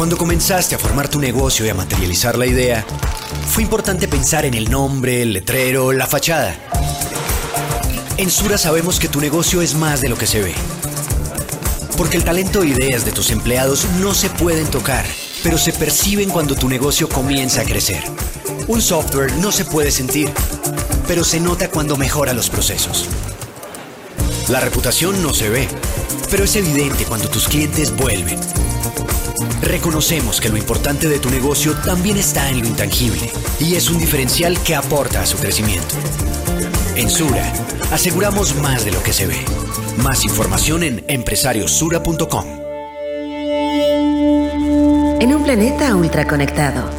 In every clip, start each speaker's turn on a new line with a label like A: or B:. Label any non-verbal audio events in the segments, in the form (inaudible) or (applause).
A: Cuando comenzaste a formar tu negocio y a materializar la idea, fue importante pensar en el nombre, el letrero, la fachada. En Sura sabemos que tu negocio es más de lo que se ve. Porque el talento e ideas de tus empleados no se pueden tocar, pero se perciben cuando tu negocio comienza a crecer. Un software no se puede sentir, pero se nota cuando mejora los procesos. La reputación no se ve, pero es evidente cuando tus clientes vuelven. Reconocemos que lo importante de tu negocio también está en lo intangible y es un diferencial que aporta a su crecimiento. En Sura, aseguramos más de lo que se ve. Más información en empresariosura.com.
B: En un planeta ultraconectado.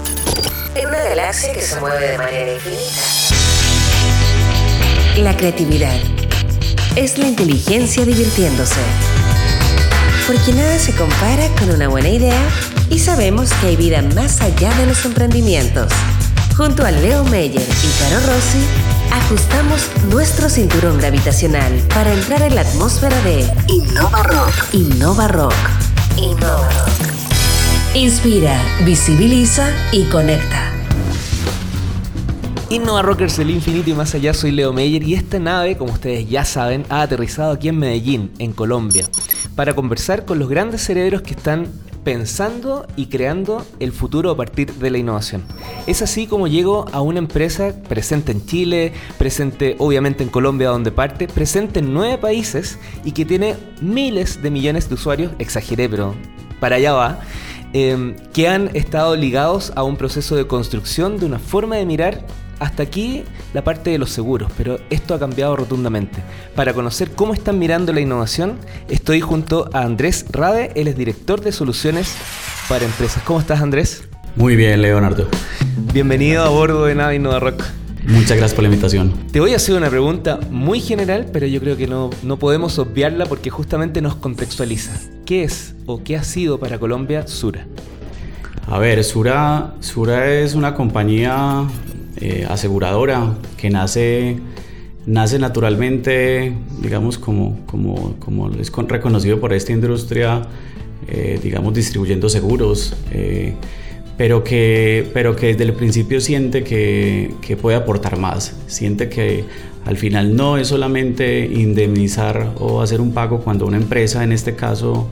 B: En una galaxia que se mueve de manera infinita. La creatividad es la inteligencia divirtiéndose porque nada se compara con una buena idea y sabemos que hay vida más allá de los emprendimientos. Junto a Leo Meyer y Caro Rossi, ajustamos nuestro cinturón gravitacional para entrar en la atmósfera de Innova Rock. Innova Rock. Innova Rock. Inspira, visibiliza y conecta.
C: Innova Rockers del infinito y más allá, soy Leo Meyer y esta nave, como ustedes ya saben, ha aterrizado aquí en Medellín, en Colombia para conversar con los grandes cerebros que están pensando y creando el futuro a partir de la innovación. Es así como llego a una empresa presente en Chile, presente obviamente en Colombia donde parte, presente en nueve países y que tiene miles de millones de usuarios, exageré pero para allá va, eh, que han estado ligados a un proceso de construcción de una forma de mirar hasta aquí la parte de los seguros, pero esto ha cambiado rotundamente. Para conocer cómo están mirando la innovación, estoy junto a Andrés Rade, él es director de soluciones para empresas. ¿Cómo estás, Andrés?
D: Muy bien, Leonardo.
C: Bienvenido a bordo de Nave Innova Rock.
D: Muchas gracias por la invitación.
C: Te voy a hacer una pregunta muy general, pero yo creo que no, no podemos obviarla porque justamente nos contextualiza. ¿Qué es o qué ha sido para Colombia Sura?
D: A ver, Sura, Sura es una compañía eh, aseguradora que nace, nace naturalmente, digamos, como, como, como es reconocido por esta industria, eh, digamos, distribuyendo seguros. Eh, pero que, pero que desde el principio siente que, que, puede aportar más, siente que al final no es solamente indemnizar o hacer un pago cuando una empresa, en este caso,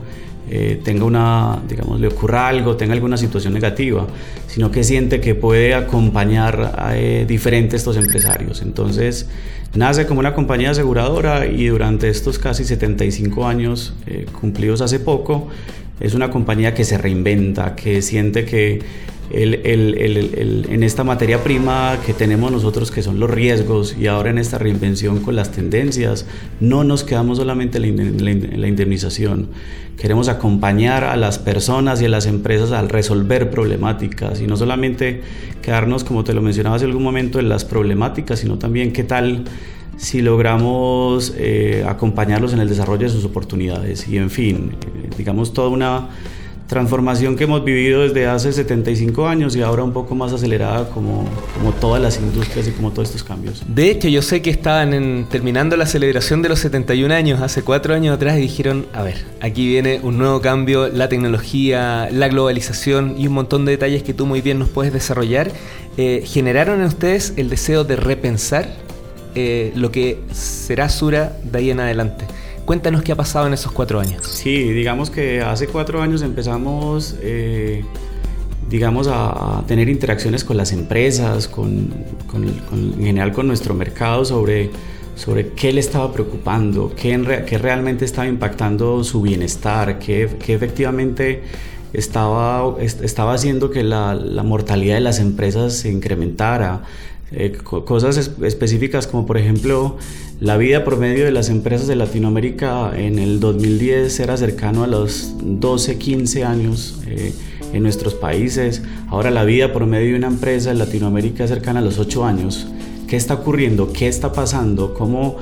D: eh, tenga una, digamos, le ocurra algo, tenga alguna situación negativa, sino que siente que puede acompañar a eh, diferentes estos empresarios. Entonces, nace como una compañía aseguradora y durante estos casi 75 años eh, cumplidos hace poco, es una compañía que se reinventa, que siente que en esta materia prima que tenemos nosotros, que son los riesgos, y ahora en esta reinvención con las tendencias, no nos quedamos solamente en la indemnización. Queremos acompañar a las personas y a las empresas al resolver problemáticas y no solamente quedarnos, como te lo mencionaba hace algún momento, en las problemáticas, sino también qué tal si logramos eh, acompañarlos en el desarrollo de sus oportunidades. Y en fin, eh, digamos toda una transformación que hemos vivido desde hace 75 años y ahora un poco más acelerada como, como todas las industrias y como todos estos cambios.
C: De hecho, yo sé que estaban terminando la celebración de los 71 años hace cuatro años atrás y dijeron, a ver, aquí viene un nuevo cambio, la tecnología, la globalización y un montón de detalles que tú muy bien nos puedes desarrollar. Eh, ¿Generaron en ustedes el deseo de repensar eh, lo que será Sura de ahí en adelante? Cuéntanos qué ha pasado en esos cuatro años.
D: Sí, digamos que hace cuatro años empezamos, eh, digamos, a, tener interacciones con las empresas, con, en general con nuestro mercado sobre, sobre qué le estaba preocupando, qué, qué realmente estaba impactando su bienestar, qué, qué efectivamente estaba, estaba haciendo que la, la, mortalidad de las empresas se incrementara. Eh, cosas específicas como por ejemplo la vida promedio de las empresas de Latinoamérica en el 2010 era cercano a los 12, 15 años eh, en nuestros países. Ahora la vida promedio de una empresa en Latinoamérica es cercana a los 8 años. ¿Qué está ocurriendo? ¿Qué está pasando? ¿Cómo,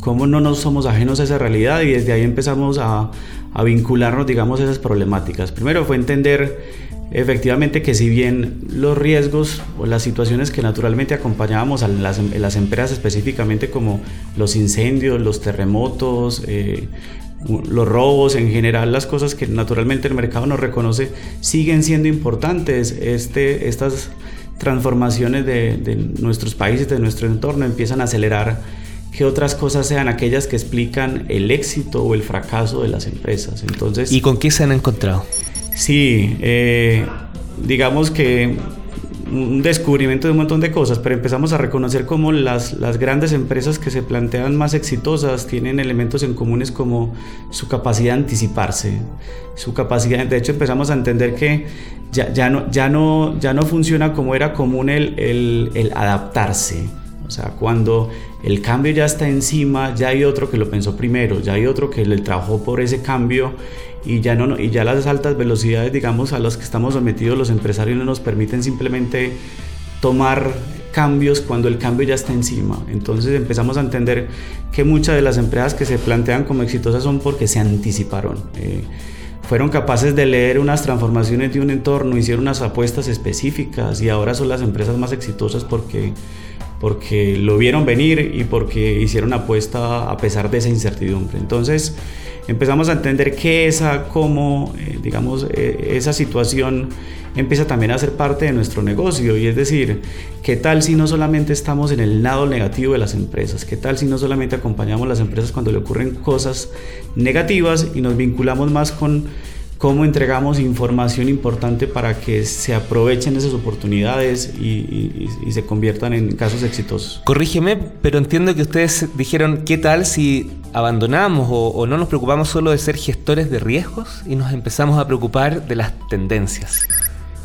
D: cómo no nos somos ajenos a esa realidad? Y desde ahí empezamos a, a vincularnos, digamos, a esas problemáticas. Primero fue entender efectivamente que si bien los riesgos o las situaciones que naturalmente acompañábamos a las, las empresas específicamente como los incendios, los terremotos, eh, los robos, en general las cosas que naturalmente el mercado nos reconoce, siguen siendo importantes. Este, estas transformaciones de, de nuestros países, de nuestro entorno, empiezan a acelerar que otras cosas sean aquellas que explican el éxito o el fracaso de las empresas. Entonces,
C: ¿Y con qué se han encontrado?
D: Sí, eh, digamos que un descubrimiento de un montón de cosas, pero empezamos a reconocer cómo las, las grandes empresas que se plantean más exitosas tienen elementos en comunes como su capacidad de anticiparse, su capacidad, de hecho empezamos a entender que ya, ya, no, ya, no, ya no funciona como era común el, el, el adaptarse. O sea, cuando el cambio ya está encima, ya hay otro que lo pensó primero, ya hay otro que le trabajó por ese cambio y ya, no, y ya las altas velocidades, digamos, a las que estamos sometidos los empresarios no nos permiten simplemente tomar cambios cuando el cambio ya está encima. Entonces empezamos a entender que muchas de las empresas que se plantean como exitosas son porque se anticiparon. Eh, fueron capaces de leer unas transformaciones de un entorno, hicieron unas apuestas específicas y ahora son las empresas más exitosas porque porque lo vieron venir y porque hicieron apuesta a pesar de esa incertidumbre. Entonces empezamos a entender que esa, como, eh, digamos, eh, esa situación empieza también a ser parte de nuestro negocio y es decir, ¿qué tal si no solamente estamos en el lado negativo de las empresas? ¿Qué tal si no solamente acompañamos a las empresas cuando le ocurren cosas negativas y nos vinculamos más con cómo entregamos información importante para que se aprovechen esas oportunidades y, se conviertan en casos exitosos.
C: Corrígeme, pero entiendo que ustedes dijeron, ¿qué tal si abandonamos o, o no nos preocupamos solo de ser gestores de riesgos y nos empezamos a preocupar de las tendencias?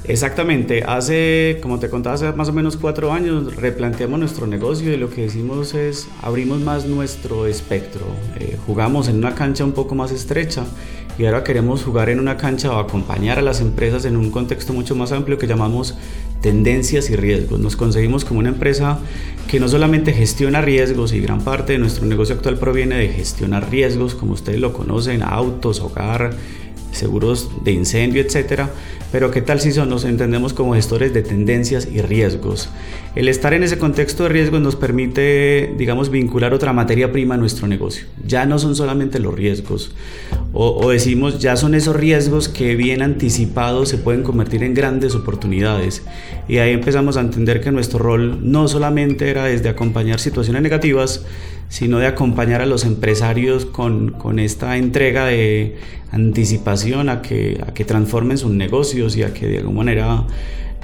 D: Exactamente, hace, como te contaba, hace más o menos cuatro años replanteamos nuestro negocio y lo que decimos es abrimos más nuestro espectro, eh, jugamos en una cancha un poco más estrecha y ahora queremos jugar en una cancha o acompañar a las empresas en un contexto mucho más amplio que llamamos tendencias y riesgos. Nos conseguimos como una empresa que no solamente gestiona riesgos y gran parte de nuestro negocio actual proviene de gestionar riesgos, como ustedes lo conocen, autos, hogar, seguros de incendio, etcétera, pero qué tal si son, nos entendemos como gestores de tendencias y riesgos. El estar en ese contexto de riesgos nos permite, digamos, vincular otra materia prima a nuestro negocio. Ya no son solamente los riesgos, o, decimos, ya son esos riesgos que bien anticipados se pueden convertir en grandes oportunidades. Y ahí empezamos a entender que nuestro rol no solamente era desde acompañar situaciones negativas, sino de acompañar a los empresarios con, con esta entrega de anticipación a que, a que transformen sus negocios y a que de alguna manera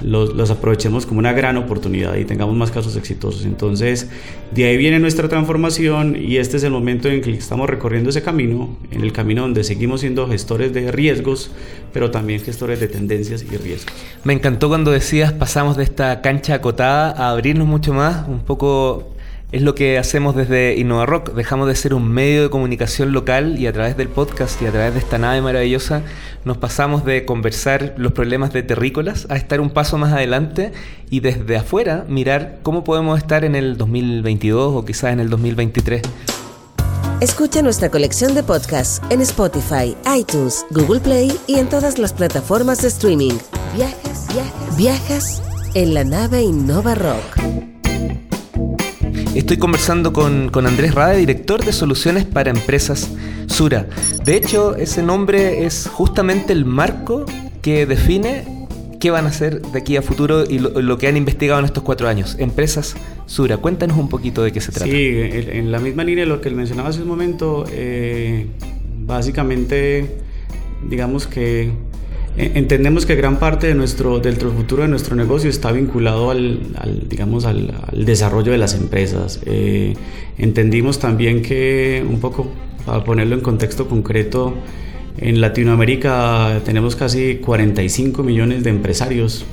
D: los, los, aprovechemos como una gran oportunidad y tengamos más casos exitosos. Entonces, de ahí viene nuestra transformación y este es el momento en que estamos recorriendo ese camino, en el camino donde seguimos siendo gestores de riesgos, pero también gestores de tendencias y riesgos.
C: Me encantó cuando decías pasamos de esta cancha acotada a abrirnos mucho más, un poco es lo que hacemos desde Innova Rock. Dejamos de ser un medio de comunicación local y a través del podcast y a través de esta nave maravillosa nos pasamos de conversar los problemas de terrícolas a estar un paso más adelante y desde afuera mirar cómo podemos estar en el 2022 o quizás en el 2023.
B: Escucha nuestra colección de podcasts en Spotify, iTunes, Google Play y en todas las plataformas de streaming. Viajas, viajas, viajas en la nave Innova Rock.
C: Estoy conversando con, Andrés Rade, director de soluciones para empresas Sura. De hecho, ese nombre es justamente el marco que define qué van a hacer de aquí a futuro y lo, que han investigado en estos cuatro años. Empresas Sura, cuéntanos un poquito de qué se trata.
D: Sí, en la misma línea de lo que mencionaba hace un momento, eh, básicamente, digamos que entendemos que gran parte de nuestro, del futuro de nuestro negocio está vinculado al, digamos, al, desarrollo de las empresas. Eh, entendimos también que, un poco, para ponerlo en contexto concreto, en Latinoamérica tenemos casi 45 millones de empresarios.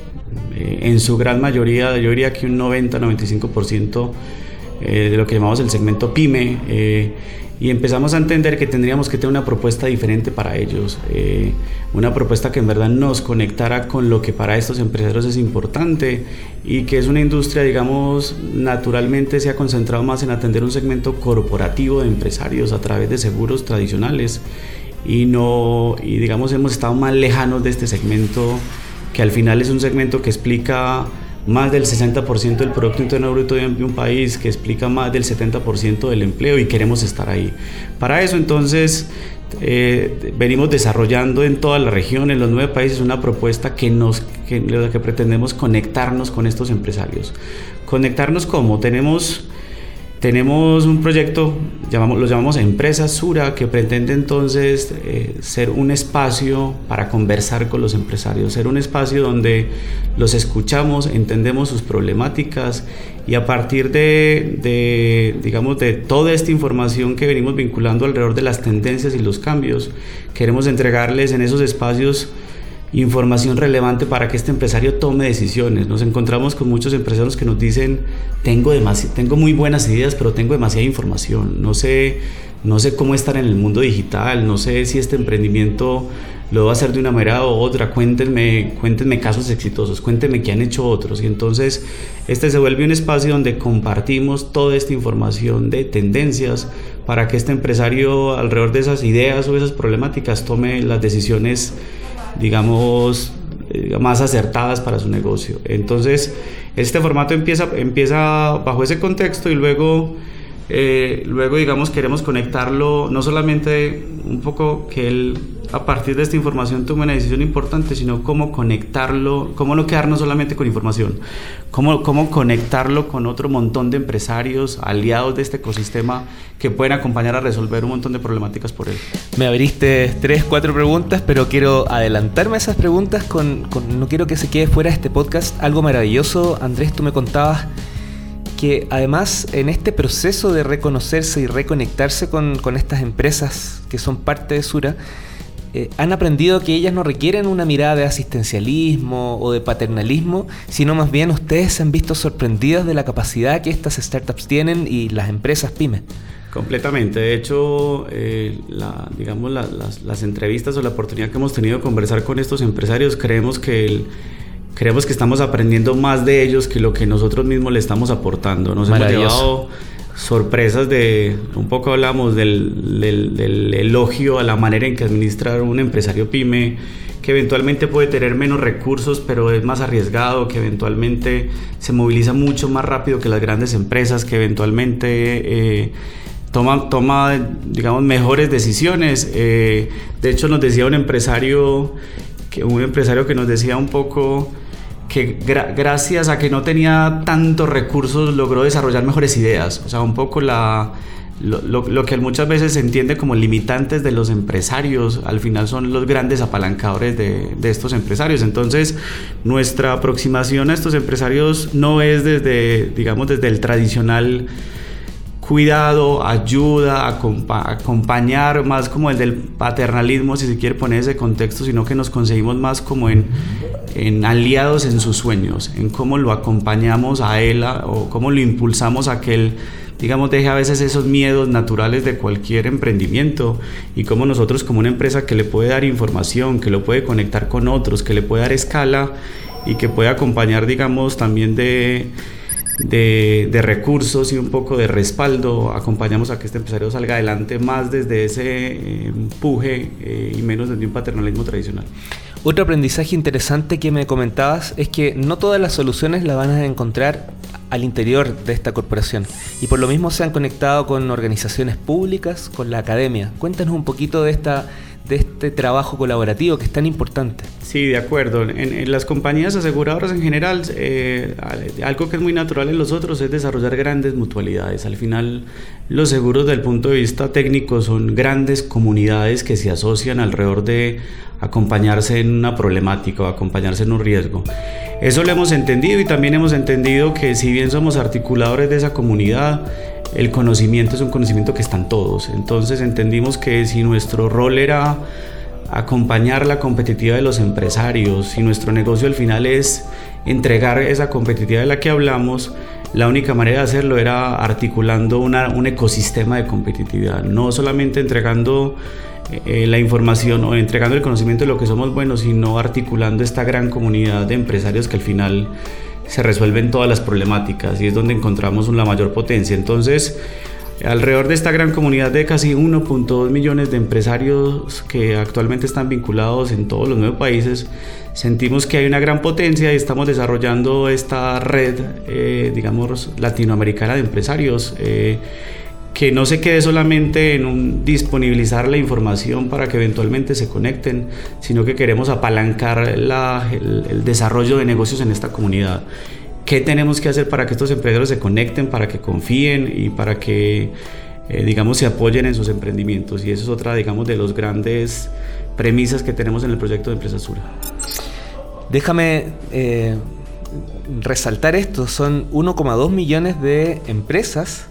D: Eh, en su gran mayoría, yo diría que un 90-95% de lo que llamamos el segmento PYME y empezamos a entender que tendríamos que tener una propuesta diferente para ellos, eh, una propuesta que en verdad nos conectara con lo que para estos empresarios es importante y que es una industria, digamos, naturalmente se ha concentrado más en atender un segmento corporativo de empresarios a través de seguros tradicionales y no, y digamos, hemos estado más lejanos de este segmento que al final es un segmento que explica más del 60% del Producto Interno Bruto de un país, que explica más del 70% del empleo y queremos estar ahí. Para eso entonces eh, venimos desarrollando en toda la región, en los nueve países, una propuesta que, nos, que, que pretendemos conectarnos con estos empresarios. Conectarnos como tenemos tenemos un proyecto, llamamos, lo llamamos Empresa Sura, que pretende entonces eh, ser un espacio para conversar con los empresarios, ser un espacio donde los escuchamos, entendemos sus problemáticas y a partir de, de, digamos, de toda esta información que venimos vinculando alrededor de las tendencias y los cambios, queremos entregarles en esos espacios información relevante para que este empresario tome decisiones. Nos encontramos con muchos empresarios que nos dicen, tengo, tengo muy buenas ideas, pero tengo demasiada información. No sé, no sé cómo estar en el mundo digital, no sé si este emprendimiento lo va a hacer de una manera u otra. Cuéntenme, cuéntenme casos exitosos, cuéntenme qué han hecho otros. Y entonces este se vuelve un espacio donde compartimos toda esta información de tendencias para que este empresario alrededor de esas ideas o esas problemáticas tome las decisiones digamos, eh, más acertadas para su negocio. Entonces, este formato empieza, empieza bajo ese contexto y luego, eh, luego, digamos, queremos conectarlo, no solamente un poco que él a partir de esta información tome una decisión importante, sino cómo conectarlo, cómo no quedarnos solamente con información, cómo, cómo conectarlo con otro montón de empresarios, aliados de este ecosistema que pueden acompañar a resolver un montón de problemáticas por él.
C: Me abriste tres, cuatro preguntas, pero quiero adelantarme a esas preguntas con, con no quiero que se quede fuera de este podcast. Algo maravilloso, Andrés, tú me contabas que además en este proceso de reconocerse y reconectarse con, con estas empresas que son parte de Sura, eh, han aprendido que ellas no requieren una mirada de asistencialismo o de paternalismo, sino más bien ustedes se han visto sorprendidas de la capacidad que estas startups tienen y las empresas pymes.
D: Completamente. De hecho, eh, digamos, las, entrevistas o la oportunidad que hemos tenido de conversar con estos empresarios, creemos que creemos que estamos aprendiendo más de ellos que lo que nosotros mismos le estamos aportando. Nos hemos llevado sorpresas de, un poco hablamos del, elogio a la manera en que administrar un empresario pyme, que eventualmente puede tener menos recursos, pero es más arriesgado, que eventualmente se moviliza mucho más rápido que las grandes empresas, que eventualmente eh, toma, toma, digamos, mejores decisiones. Eh, de hecho, nos decía un empresario, que, un empresario que nos decía un poco que gracias a que no tenía tantos recursos logró desarrollar mejores ideas. O sea, un poco la, lo, que muchas veces se entiende como limitantes de los empresarios, al final son los grandes apalancadores de, de, estos empresarios. Entonces, nuestra aproximación a estos empresarios no es desde, digamos, desde el tradicional cuidado, ayuda, acompañar, más como el del paternalismo, si se quiere poner ese contexto, sino que nos conseguimos más como en, en aliados en sus sueños, en cómo lo acompañamos a él o cómo lo impulsamos a que él, digamos, deje a veces esos miedos naturales de cualquier emprendimiento y cómo nosotros como una empresa que le puede dar información, que lo puede conectar con otros, que le puede dar escala y que puede acompañar, digamos, también de de, recursos y un poco de respaldo, acompañamos a que este empresario salga adelante más desde ese eh, empuje eh, y menos desde un paternalismo tradicional.
C: Otro aprendizaje interesante que me comentabas es que no todas las soluciones las van a encontrar al interior de esta corporación y por lo mismo se han conectado con organizaciones públicas, con la academia. Cuéntanos un poquito de esta de este trabajo colaborativo que es tan importante.
D: Sí, de acuerdo. En, las compañías aseguradoras en general, eh, algo que es muy natural en los otros es desarrollar grandes mutualidades. Al final, los seguros desde el punto de vista técnico son grandes comunidades que se asocian alrededor de acompañarse en una problemática o acompañarse en un riesgo. Eso lo hemos entendido y también hemos entendido que si bien somos articuladores de esa comunidad, el conocimiento es un conocimiento que están todos. Entonces entendimos que si nuestro rol era acompañar la competitividad de los empresarios, si nuestro negocio al final es entregar esa competitividad de la que hablamos, la única manera de hacerlo era articulando un ecosistema de competitividad, no solamente entregando eh, la información o entregando el conocimiento de lo que somos buenos, sino articulando esta gran comunidad de empresarios que al final se resuelven todas las problemáticas y es donde encontramos la mayor potencia. Entonces, alrededor de esta gran comunidad de casi 1.2 millones de empresarios que actualmente están vinculados en todos los nueve países, sentimos que hay una gran potencia y estamos desarrollando esta red, eh, digamos, latinoamericana de empresarios. Eh, que no se quede solamente en un disponibilizar la información para que eventualmente se conecten, sino que queremos apalancar el, desarrollo de negocios en esta comunidad. ¿Qué tenemos que hacer para que estos emprendedores se conecten, para que confíen y para que, eh, digamos, se apoyen en sus emprendimientos? Y eso es otra, digamos, de los grandes premisas que tenemos en el proyecto de Empresa Sura.
C: Déjame eh, resaltar esto, son 1,2 millones de empresas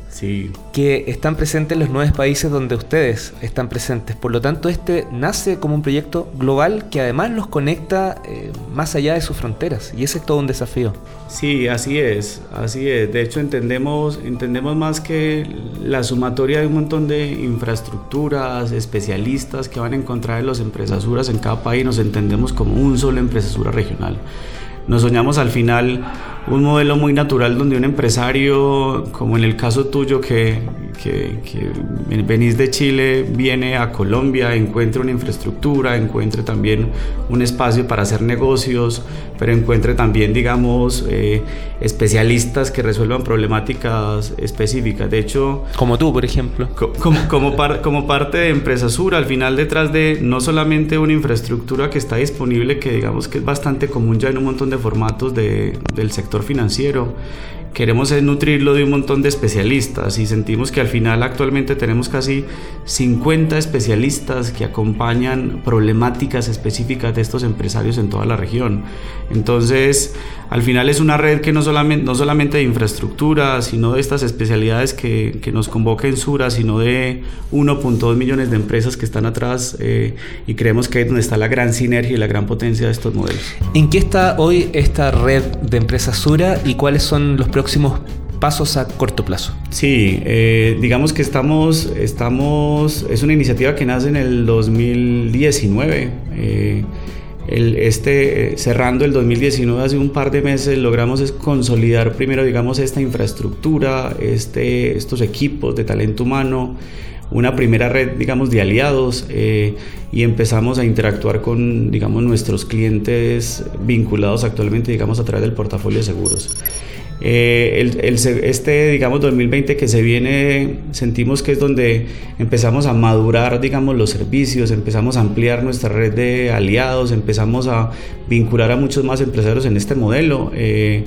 C: que están presentes en los nueve países donde ustedes están presentes. Por lo tanto, este nace como un proyecto global que además los conecta eh, más allá de sus fronteras y ese es todo un desafío.
D: Sí, así es, así es. De hecho, entendemos, entendemos más que la sumatoria de un montón de infraestructuras, especialistas que van a encontrar en las empresasuras en cada país, nos entendemos como un solo empresasura regional. Nos soñamos al final un modelo muy natural donde un empresario, como en el caso tuyo que, que, venís de Chile, viene a Colombia, encuentre una infraestructura, encuentre también un espacio para hacer negocios, pero encuentre también, digamos, eh, especialistas que resuelvan problemáticas específicas. De hecho...
C: Como tú, por ejemplo.
D: como, como, como parte de Empresa Sur, al final detrás de no solamente una infraestructura que está disponible, que digamos que es bastante común ya en un montón de formatos de, del sector financiero. Queremos nutrirlo de un montón de especialistas y sentimos que al final actualmente tenemos casi 50 especialistas que acompañan problemáticas específicas de estos empresarios en toda la región. Entonces, al final es una red que no solamente, no solamente de infraestructura, sino de estas especialidades que, nos convoca en Sura, sino de 1.2 millones de empresas que están atrás eh, y creemos que es donde está la gran sinergia y la gran potencia de estos modelos.
C: ¿En qué está hoy esta red de empresas Sura y cuáles son los próximos pasos a corto plazo?
D: Sí, eh, digamos que estamos, estamos, es una iniciativa que nace en el 2019. Eh, este, eh, cerrando el 2019, hace un par de meses, logramos consolidar primero, digamos, esta infraestructura, este, estos equipos de talento humano, una primera red, digamos, de aliados y empezamos a interactuar con, digamos, nuestros clientes vinculados actualmente, digamos, a través del portafolio de seguros. Eh, el, este, digamos, 2020 que se viene, sentimos que es donde empezamos a madurar, digamos, los servicios, empezamos a ampliar nuestra red de aliados, empezamos a vincular a muchos más empresarios en este modelo. Eh,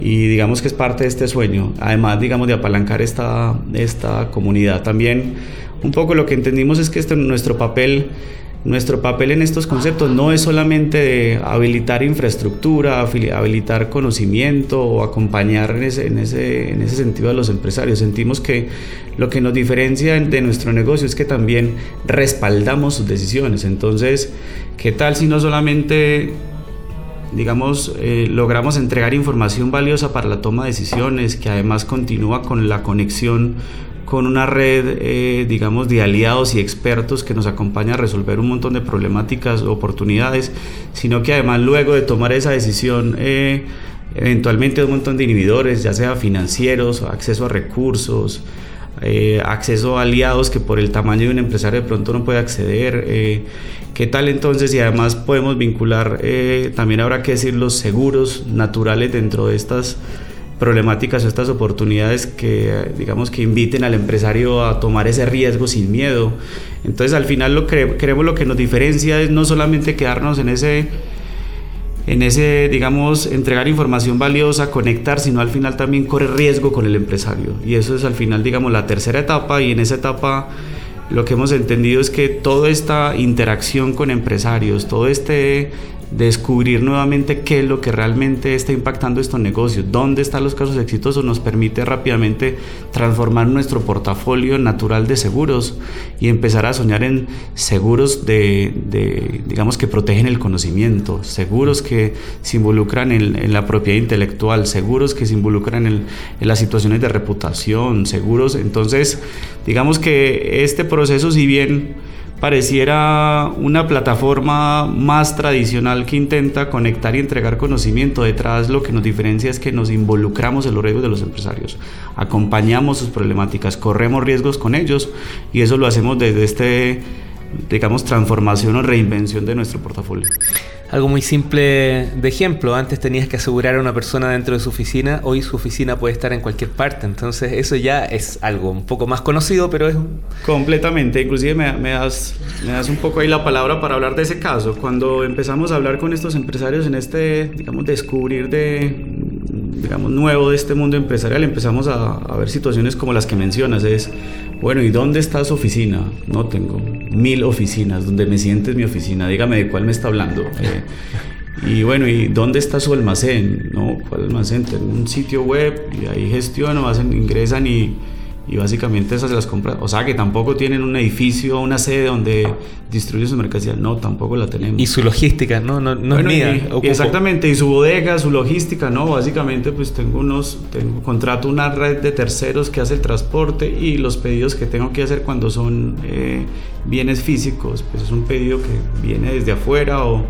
D: y digamos que es parte de este sueño, además digamos de apalancar esta, esta comunidad. También un poco lo que entendimos es que este, nuestro papel nuestro papel en estos conceptos no es solamente de habilitar infraestructura, habilitar conocimiento o acompañar en ese, en ese, en ese sentido a los empresarios. Sentimos que lo que nos diferencia de nuestro negocio es que también respaldamos sus decisiones. Entonces, ¿qué tal si no solamente digamos, eh, logramos entregar información valiosa para la toma de decisiones, que además continúa con la conexión con una red, eh, digamos, de aliados y expertos que nos acompaña a resolver un montón de problemáticas, oportunidades, sino que además luego de tomar esa decisión, eh, eventualmente un montón de inhibidores, ya sea financieros, acceso a recursos, eh, acceso a aliados que por el tamaño de un empresario de pronto no puede acceder. ¿Qué tal entonces? Y además podemos vincular, también habrá que decir, los seguros naturales dentro de estas problemáticas o estas oportunidades que digamos que inviten al empresario a tomar ese riesgo sin miedo. Entonces al final lo que queremos lo que nos diferencia es no solamente quedarnos en ese en ese, digamos, entregar información valiosa, conectar, sino al final también correr riesgo con el empresario. Y eso es al final, digamos, la tercera etapa y en esa etapa lo que hemos entendido es que toda esta interacción con empresarios, todo este descubrir nuevamente qué es lo que realmente está impactando estos negocios, dónde están los casos exitosos, nos permite rápidamente transformar nuestro portafolio natural de seguros y empezar a soñar en seguros de, digamos, que protegen el conocimiento, seguros que se involucran en, la propiedad intelectual, seguros que se involucran en, en las situaciones de reputación, seguros. Entonces, digamos que este proceso, si bien pareciera una plataforma más tradicional que intenta conectar y entregar conocimiento. Detrás lo que nos diferencia es que nos involucramos en los riesgos de los empresarios, acompañamos sus problemáticas, corremos riesgos con ellos y eso lo hacemos desde este, digamos, transformación o reinvención de nuestro portafolio
C: algo muy simple de ejemplo. Antes tenías que asegurar a una persona dentro de su oficina, hoy su oficina puede estar en cualquier parte. Entonces eso ya es algo un poco más conocido, pero es...
D: Completamente. Inclusive me, das, me das un poco ahí la palabra para hablar de ese caso. Cuando empezamos a hablar con estos empresarios en este, digamos, descubrir de, digamos, nuevo de este mundo empresarial, empezamos a, a ver situaciones como las que mencionas. Es, bueno, ¿y dónde está su oficina? No tengo mil oficinas. ¿Dónde me sientes mi oficina? Dígame de cuál me está hablando. Eh, (laughs) y bueno, ¿y dónde está su almacén? No, ¿cuál almacén? Tengo un sitio web y ahí gestiono, hacen, ingresan y y básicamente esas se las compra. O sea que tampoco tienen un edificio, una sede donde distribuyen su mercancía. No, tampoco la tenemos.
C: Y su logística, no, no, no es mía.
D: exactamente, y su bodega, su logística, no. Básicamente, pues tengo unos, tengo, contrato una red de terceros que hace el transporte y los pedidos que tengo que hacer cuando son eh, bienes físicos, pues es un pedido que viene desde afuera o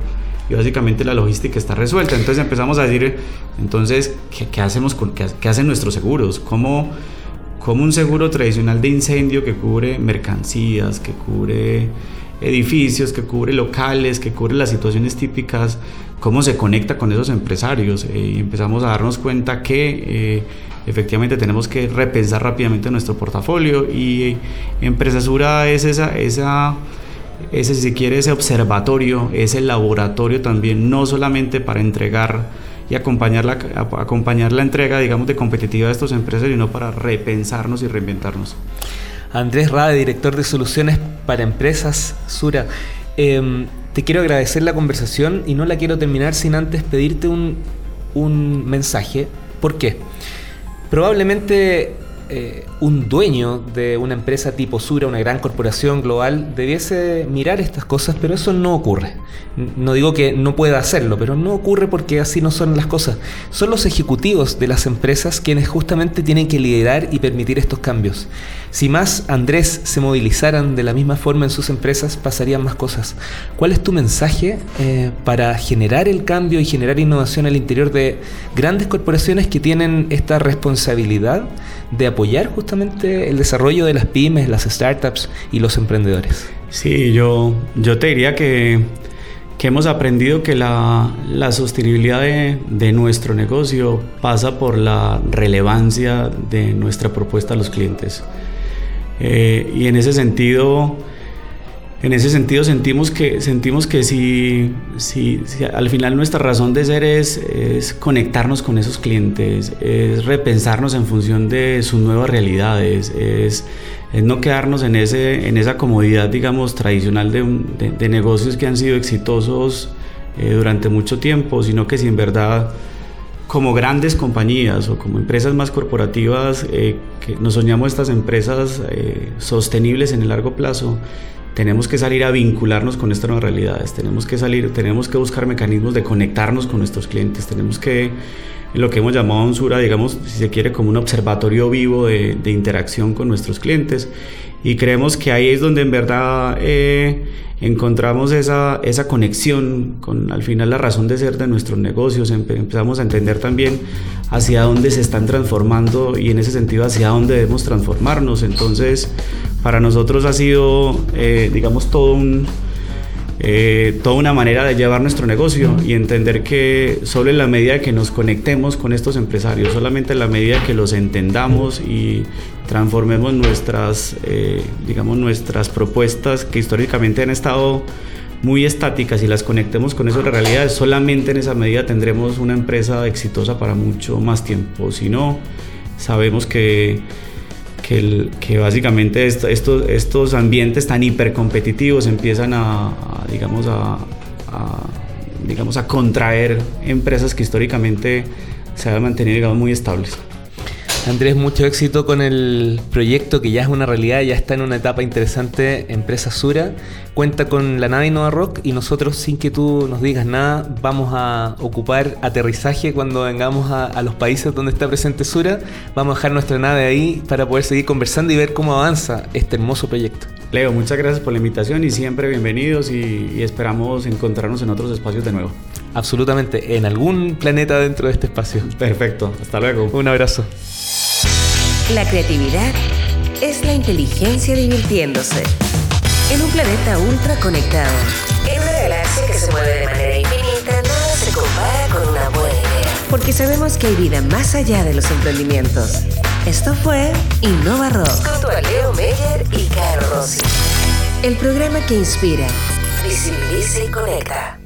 D: y básicamente la logística está resuelta. Entonces empezamos a decir, entonces, ¿qué, qué hacemos con qué, qué hacen nuestros seguros? ¿Cómo como un seguro tradicional de incendio que cubre mercancías, que cubre edificios, que cubre locales, que cubre las situaciones típicas, cómo se conecta con esos empresarios. Eh, y empezamos a darnos cuenta que eh, efectivamente tenemos que repensar rápidamente nuestro portafolio y Empresasura es esa, esa, ese, si quiere, ese observatorio, ese laboratorio también, no solamente para entregar y acompañar la, acompañar la entrega, digamos, de competitiva de estos empresas, sino para repensarnos y reinventarnos.
C: Andrés Rade, director de soluciones para empresas Sura. Em, te quiero agradecer la conversación y no la quiero terminar sin antes pedirte un, un mensaje. ¿Por qué? Probablemente eh, un dueño de una empresa tipo Sura, una gran corporación global, debiese mirar estas cosas, pero eso no ocurre. No digo que no pueda hacerlo, pero no ocurre porque así no son las cosas. Son los ejecutivos de las empresas quienes justamente tienen que liderar y permitir estos cambios. Si más Andrés se movilizaran de la misma forma en sus empresas, pasarían más cosas. ¿Cuál es tu mensaje eh, para generar el cambio y generar innovación al interior de grandes corporaciones que tienen esta responsabilidad de apoyar justamente el desarrollo de las pymes, las startups y los emprendedores?
D: Sí, yo, yo te diría que, que hemos aprendido que la, la sostenibilidad de, de, nuestro negocio pasa por la relevancia de nuestra propuesta a los clientes. Eh, y en ese sentido, en ese sentido sentimos que, sentimos que si, si, al final nuestra razón de ser es, es, conectarnos con esos clientes, es repensarnos en función de sus nuevas realidades, es, no quedarnos en, ese, en esa comodidad, digamos, tradicional de, de, negocios que han sido exitosos eh, durante mucho tiempo, sino que si en verdad como grandes compañías o como empresas más corporativas, eh, que nos soñamos estas empresas eh, sostenibles en el largo plazo, tenemos que salir a vincularnos con estas nuevas realidades, tenemos que salir, tenemos que buscar mecanismos de conectarnos con nuestros clientes, tenemos que, lo que hemos llamado Onsura, digamos, si se quiere, como un observatorio vivo de interacción con nuestros clientes y creemos que ahí es donde en verdad eh, encontramos esa, esa conexión con al final la razón de ser de nuestros negocios, empezamos a entender también hacia dónde se están transformando y en ese sentido hacia dónde debemos transformarnos. Entonces, para nosotros ha sido, eh, digamos, todo un eh, toda una manera de llevar nuestro negocio y entender que solo en la medida que nos conectemos con estos empresarios, solamente en la medida que los entendamos y transformemos nuestras, eh, digamos, nuestras propuestas que históricamente han estado muy estáticas y las conectemos con esas realidades, solamente en esa medida tendremos una empresa exitosa para mucho más tiempo. Si no, sabemos que que, básicamente estos, estos ambientes tan hipercompetitivos empiezan a, digamos, a, digamos, a contraer empresas que históricamente se han mantenido digamos, muy estables.
C: Andrés, mucho éxito con el proyecto que ya es una realidad, ya está en una etapa interesante, Empresa Sura. Cuenta con la nave Innova Rock y nosotros, sin que tú nos digas nada, vamos a ocupar aterrizaje cuando vengamos a, los países donde está presente Sura. Vamos a dejar nuestra nave ahí para poder seguir conversando y ver cómo avanza este hermoso proyecto.
D: Leo, muchas gracias por la invitación y siempre bienvenidos y esperamos encontrarnos en otros espacios de nuevo.
C: Absolutamente, en algún planeta dentro de este espacio.
D: Perfecto, hasta luego.
C: Un abrazo.
B: La creatividad es la inteligencia divirtiéndose. En un planeta ultra conectado. En una galaxia que se mueve de manera infinita, nada se compara con una buena idea. Porque sabemos que hay vida más allá de los emprendimientos. Esto fue Innova Rock. Junto a Leo Meyer y Caro Rossi. El programa que inspira, visibiliza y conecta.